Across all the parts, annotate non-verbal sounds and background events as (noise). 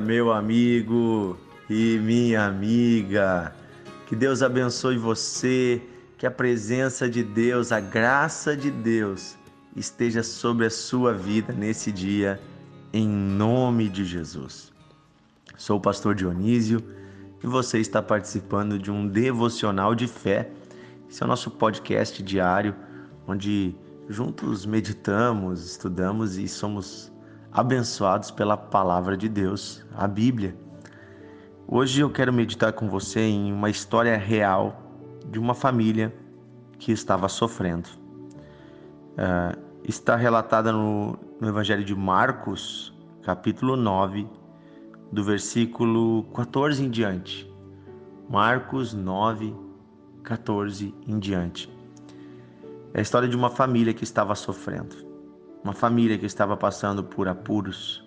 meu amigo e minha amiga. Que Deus abençoe você, que a presença de Deus, a graça de Deus esteja sobre a sua vida nesse dia, em nome de Jesus. Sou o pastor Dionísio e você está participando de um devocional de fé. Esse é o nosso podcast diário, onde juntos meditamos, estudamos e somos abençoados pela palavra de Deus, a Bíblia. Hoje eu quero meditar com você em uma história real de uma família que estava sofrendo. Uh, está relatada no, no Evangelho de Marcos, capítulo 9, do versículo 14 em diante. Marcos 9, 14 em diante. É a história de uma família que estava sofrendo, uma família que estava passando por apuros,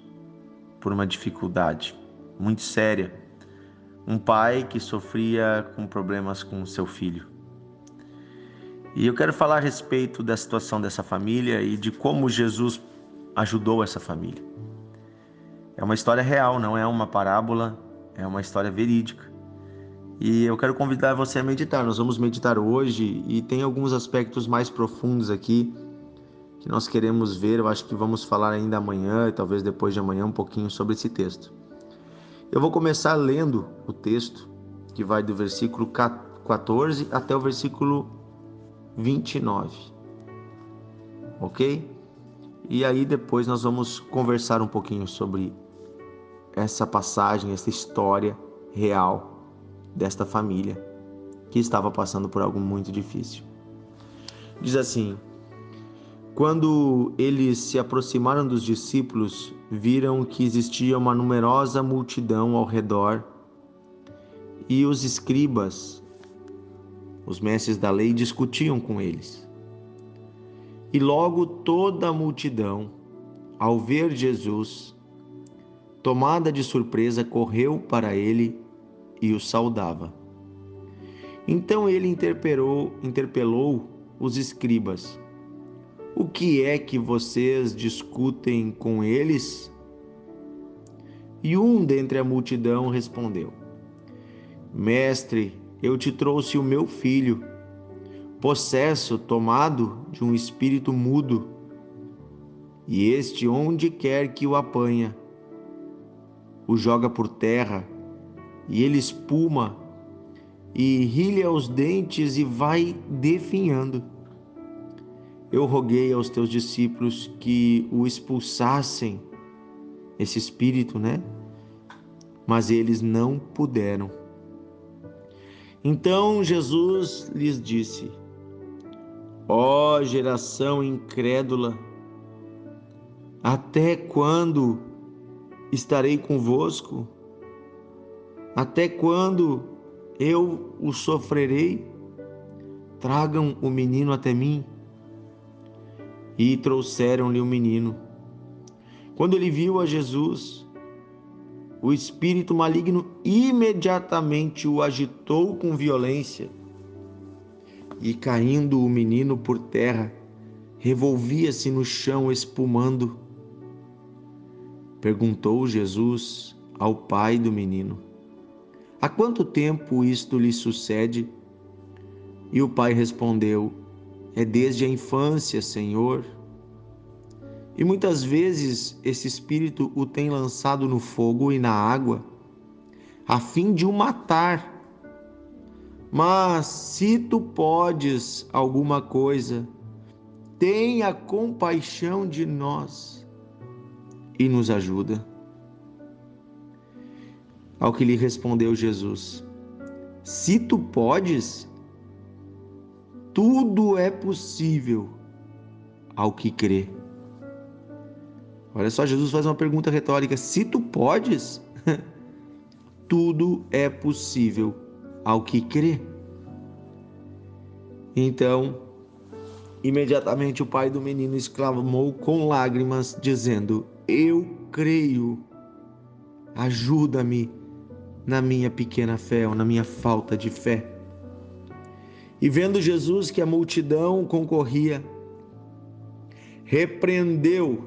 por uma dificuldade muito séria. Um pai que sofria com problemas com seu filho. E eu quero falar a respeito da situação dessa família e de como Jesus ajudou essa família. É uma história real, não é uma parábola, é uma história verídica. E eu quero convidar você a meditar. Nós vamos meditar hoje e tem alguns aspectos mais profundos aqui que nós queremos ver. Eu acho que vamos falar ainda amanhã e talvez depois de amanhã um pouquinho sobre esse texto. Eu vou começar lendo o texto que vai do versículo 14 até o versículo 29. OK? E aí depois nós vamos conversar um pouquinho sobre essa passagem, essa história real desta família que estava passando por algo muito difícil. Diz assim: Quando eles se aproximaram dos discípulos, viram que existia uma numerosa multidão ao redor e os escribas, os mestres da lei, discutiam com eles. E logo toda a multidão, ao ver Jesus, tomada de surpresa, correu para ele e o saudava. Então ele interpelou, interpelou os escribas: O que é que vocês discutem com eles? E um dentre a multidão respondeu: Mestre, eu te trouxe o meu filho, possesso, tomado de um espírito mudo. E este, onde quer que o apanha, o joga por terra e ele espuma e rilha os dentes e vai definhando. Eu roguei aos teus discípulos que o expulsassem, esse espírito, né? Mas eles não puderam. Então Jesus lhes disse: Ó oh, geração incrédula, até quando estarei convosco? Até quando eu o sofrerei? Tragam o menino até mim. E trouxeram-lhe o menino. Quando ele viu a Jesus, o espírito maligno imediatamente o agitou com violência. E caindo o menino por terra, revolvia-se no chão espumando. Perguntou Jesus ao pai do menino: Há quanto tempo isto lhe sucede? E o pai respondeu: É desde a infância, Senhor. E muitas vezes esse espírito o tem lançado no fogo e na água, a fim de o matar. Mas se tu podes alguma coisa, tenha compaixão de nós e nos ajuda. Ao que lhe respondeu Jesus: Se tu podes, tudo é possível ao que crê. Olha só, Jesus faz uma pergunta retórica: se tu podes, (laughs) tudo é possível ao que crê. Então, imediatamente o pai do menino exclamou com lágrimas, dizendo: Eu creio, ajuda-me na minha pequena fé ou na minha falta de fé. E vendo Jesus que a multidão concorria, repreendeu,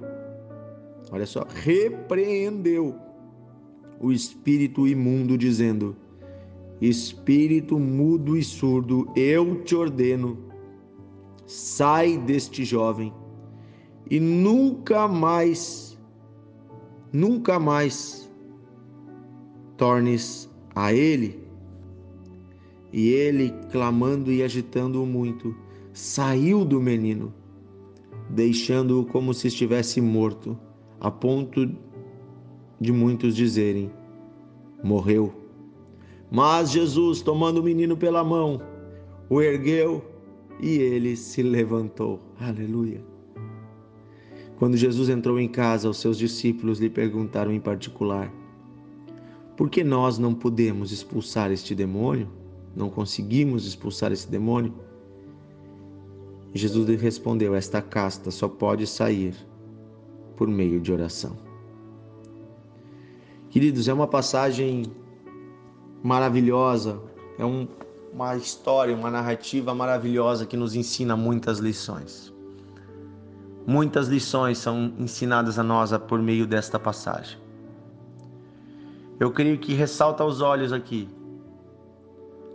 olha só, repreendeu o espírito imundo, dizendo: Espírito mudo e surdo, eu te ordeno, sai deste jovem e nunca mais, nunca mais tornes a ele. E ele, clamando e agitando-o muito, saiu do menino, deixando-o como se estivesse morto, a ponto de muitos dizerem: morreu. Mas Jesus, tomando o menino pela mão, o ergueu e ele se levantou. Aleluia. Quando Jesus entrou em casa, os seus discípulos lhe perguntaram em particular: Por que nós não podemos expulsar este demônio? Não conseguimos expulsar esse demônio? Jesus lhe respondeu: Esta casta só pode sair por meio de oração. Queridos, é uma passagem maravilhosa, é um, uma história, uma narrativa maravilhosa que nos ensina muitas lições. Muitas lições são ensinadas a nós por meio desta passagem. Eu creio que ressalta aos olhos aqui.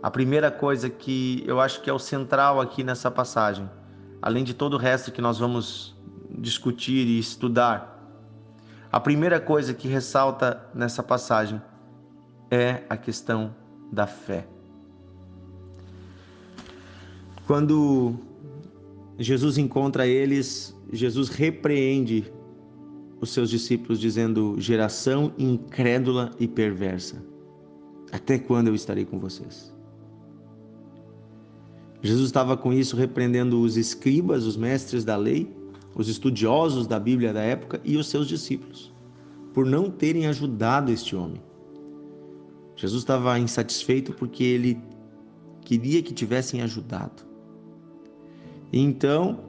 A primeira coisa que eu acho que é o central aqui nessa passagem, além de todo o resto que nós vamos discutir e estudar, a primeira coisa que ressalta nessa passagem é a questão da fé. Quando Jesus encontra eles Jesus repreende os seus discípulos, dizendo: geração incrédula e perversa, até quando eu estarei com vocês? Jesus estava com isso repreendendo os escribas, os mestres da lei, os estudiosos da Bíblia da época e os seus discípulos, por não terem ajudado este homem. Jesus estava insatisfeito porque ele queria que tivessem ajudado. Então,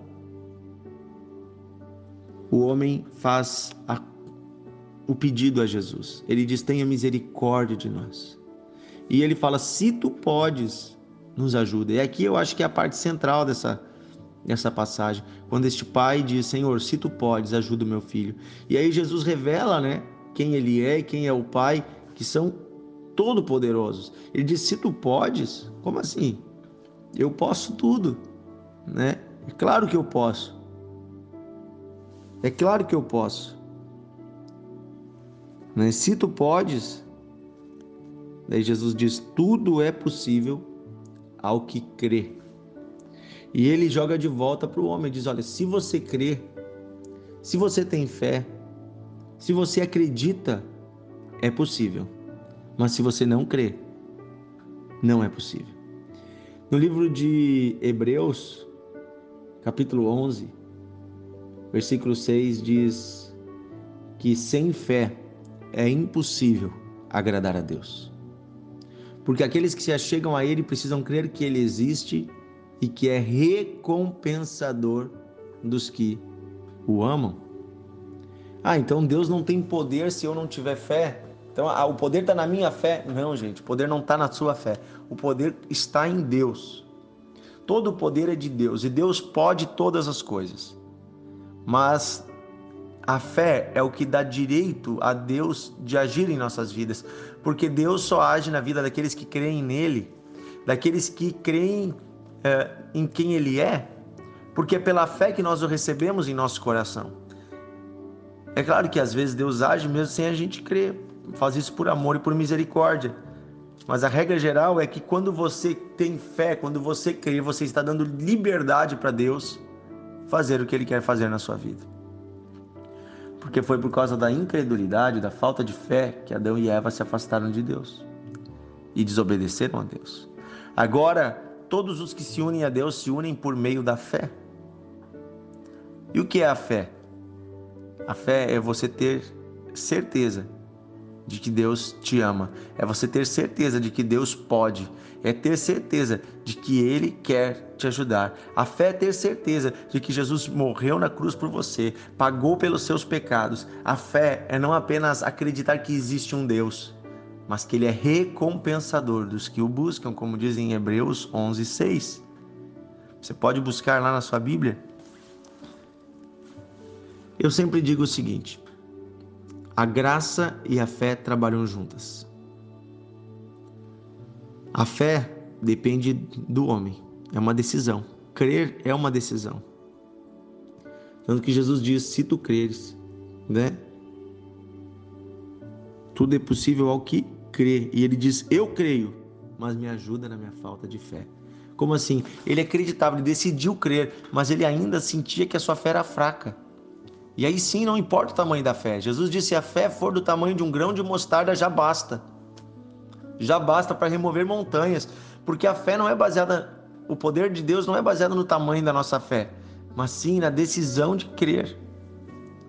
o homem faz a, o pedido a Jesus. Ele diz: Tenha misericórdia de nós. E ele fala: Se tu podes, nos ajuda. E aqui eu acho que é a parte central dessa, dessa passagem. Quando este pai diz: Senhor, se tu podes, ajuda o meu filho. E aí Jesus revela, né? Quem ele é e quem é o pai, que são todo-poderosos. Ele diz: Se tu podes, como assim? Eu posso tudo, né? É claro que eu posso. É claro que eu posso. Mas se tu podes, daí Jesus diz: tudo é possível ao que crê. E ele joga de volta para o homem, diz: olha, se você crê, se você tem fé, se você acredita, é possível. Mas se você não crê, não é possível. No livro de Hebreus, capítulo 11, Versículo 6 diz que sem fé é impossível agradar a Deus. Porque aqueles que se achegam a Ele precisam crer que Ele existe e que é recompensador dos que o amam. Ah, então Deus não tem poder se eu não tiver fé? Então ah, o poder está na minha fé? Não, gente, o poder não está na sua fé. O poder está em Deus. Todo o poder é de Deus e Deus pode todas as coisas mas a fé é o que dá direito a Deus de agir em nossas vidas, porque Deus só age na vida daqueles que creem nele, daqueles que creem é, em quem Ele é, porque é pela fé que nós o recebemos em nosso coração. É claro que às vezes Deus age mesmo sem a gente crer, faz isso por amor e por misericórdia. Mas a regra geral é que quando você tem fé, quando você crê, você está dando liberdade para Deus fazer o que ele quer fazer na sua vida. Porque foi por causa da incredulidade, da falta de fé, que Adão e Eva se afastaram de Deus e desobedeceram a Deus. Agora, todos os que se unem a Deus se unem por meio da fé. E o que é a fé? A fé é você ter certeza de que Deus te ama, é você ter certeza de que Deus pode, é ter certeza de que Ele quer te ajudar. A fé é ter certeza de que Jesus morreu na cruz por você, pagou pelos seus pecados. A fé é não apenas acreditar que existe um Deus, mas que Ele é recompensador dos que o buscam, como diz em Hebreus 11, 6. Você pode buscar lá na sua Bíblia. Eu sempre digo o seguinte: a graça e a fé trabalham juntas. A fé depende do homem, é uma decisão. Crer é uma decisão. Tanto que Jesus diz: se tu creres, né? Tudo é possível ao que crê. E ele diz: eu creio, mas me ajuda na minha falta de fé. Como assim? Ele acreditava, ele decidiu crer, mas ele ainda sentia que a sua fé era fraca. E aí sim, não importa o tamanho da fé. Jesus disse: se a fé for do tamanho de um grão de mostarda, já basta. Já basta para remover montanhas. Porque a fé não é baseada, o poder de Deus não é baseado no tamanho da nossa fé, mas sim na decisão de crer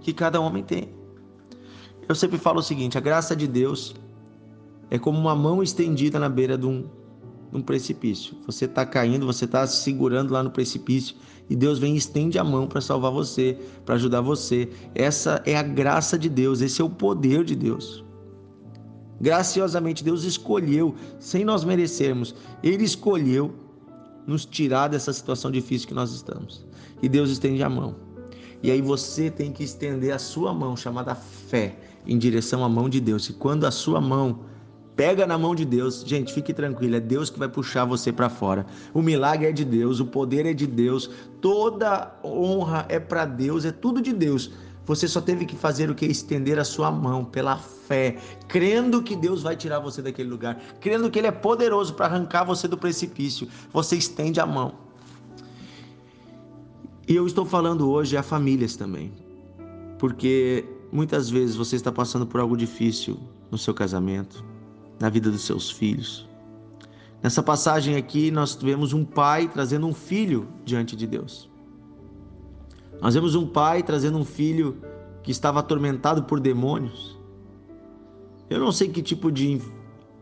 que cada homem tem. Eu sempre falo o seguinte: a graça de Deus é como uma mão estendida na beira de um, num precipício. Você está caindo, você está se segurando lá no precipício e Deus vem e estende a mão para salvar você, para ajudar você. Essa é a graça de Deus, esse é o poder de Deus. Graciosamente, Deus escolheu, sem nós merecermos, Ele escolheu nos tirar dessa situação difícil que nós estamos. E Deus estende a mão. E aí você tem que estender a sua mão, chamada fé, em direção à mão de Deus. E quando a sua mão Pega na mão de Deus. Gente, fique tranquilo, é Deus que vai puxar você para fora. O milagre é de Deus, o poder é de Deus, toda honra é para Deus, é tudo de Deus. Você só teve que fazer o que? Estender a sua mão pela fé, crendo que Deus vai tirar você daquele lugar, crendo que Ele é poderoso para arrancar você do precipício. Você estende a mão. E eu estou falando hoje a famílias também, porque muitas vezes você está passando por algo difícil no seu casamento, na vida dos seus filhos. Nessa passagem aqui, nós vemos um pai trazendo um filho diante de Deus. Nós vemos um pai trazendo um filho que estava atormentado por demônios. Eu não sei que tipo de,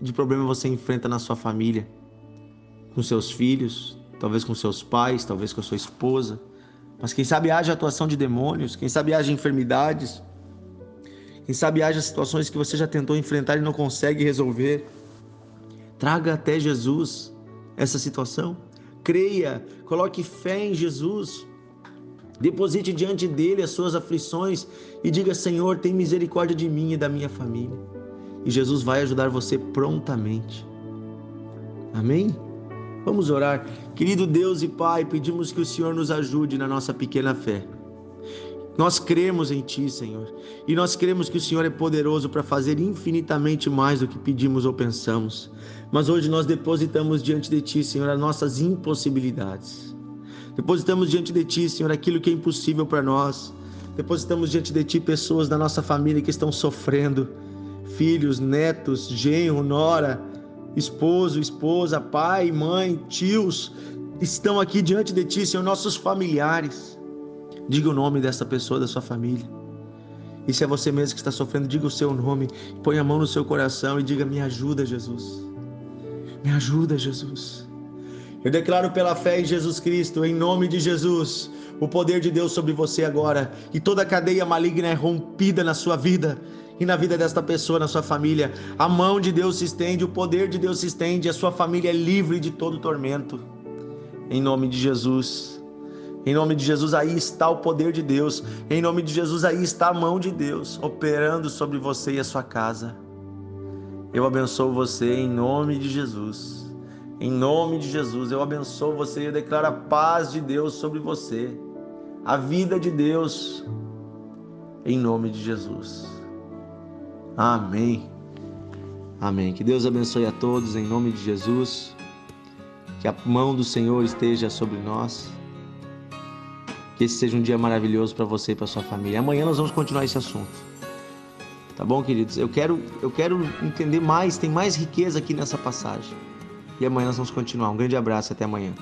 de problema você enfrenta na sua família, com seus filhos, talvez com seus pais, talvez com a sua esposa, mas quem sabe haja atuação de demônios, quem sabe haja enfermidades, quem sabe haja situações que você já tentou enfrentar e não consegue resolver. Traga até Jesus essa situação. Creia, coloque fé em Jesus. Deposite diante dele as suas aflições e diga: Senhor, tem misericórdia de mim e da minha família. E Jesus vai ajudar você prontamente. Amém? Vamos orar. Querido Deus e Pai, pedimos que o Senhor nos ajude na nossa pequena fé. Nós cremos em Ti, Senhor, e nós cremos que o Senhor é poderoso para fazer infinitamente mais do que pedimos ou pensamos. Mas hoje nós depositamos diante de Ti, Senhor, as nossas impossibilidades. Depositamos diante de Ti, Senhor, aquilo que é impossível para nós. Depositamos diante de Ti pessoas da nossa família que estão sofrendo, filhos, netos, genro, nora, esposo, esposa, pai, mãe, tios, estão aqui diante de Ti, Senhor, nossos familiares. Diga o nome dessa pessoa da sua família. E se é você mesmo que está sofrendo, diga o seu nome, põe a mão no seu coração e diga: Me ajuda, Jesus. Me ajuda, Jesus. Eu declaro pela fé em Jesus Cristo, em nome de Jesus, o poder de Deus sobre você agora. E toda cadeia maligna é rompida na sua vida e na vida desta pessoa, na sua família. A mão de Deus se estende, o poder de Deus se estende, a sua família é livre de todo tormento. Em nome de Jesus. Em nome de Jesus, aí está o poder de Deus. Em nome de Jesus, aí está a mão de Deus operando sobre você e a sua casa. Eu abençoo você em nome de Jesus. Em nome de Jesus, eu abençoo você e eu declaro a paz de Deus sobre você. A vida de Deus. Em nome de Jesus. Amém. Amém. Que Deus abençoe a todos em nome de Jesus. Que a mão do Senhor esteja sobre nós que esse seja um dia maravilhoso para você e para sua família. Amanhã nós vamos continuar esse assunto. Tá bom, queridos? Eu quero, eu quero entender mais, tem mais riqueza aqui nessa passagem. E amanhã nós vamos continuar. Um grande abraço até amanhã.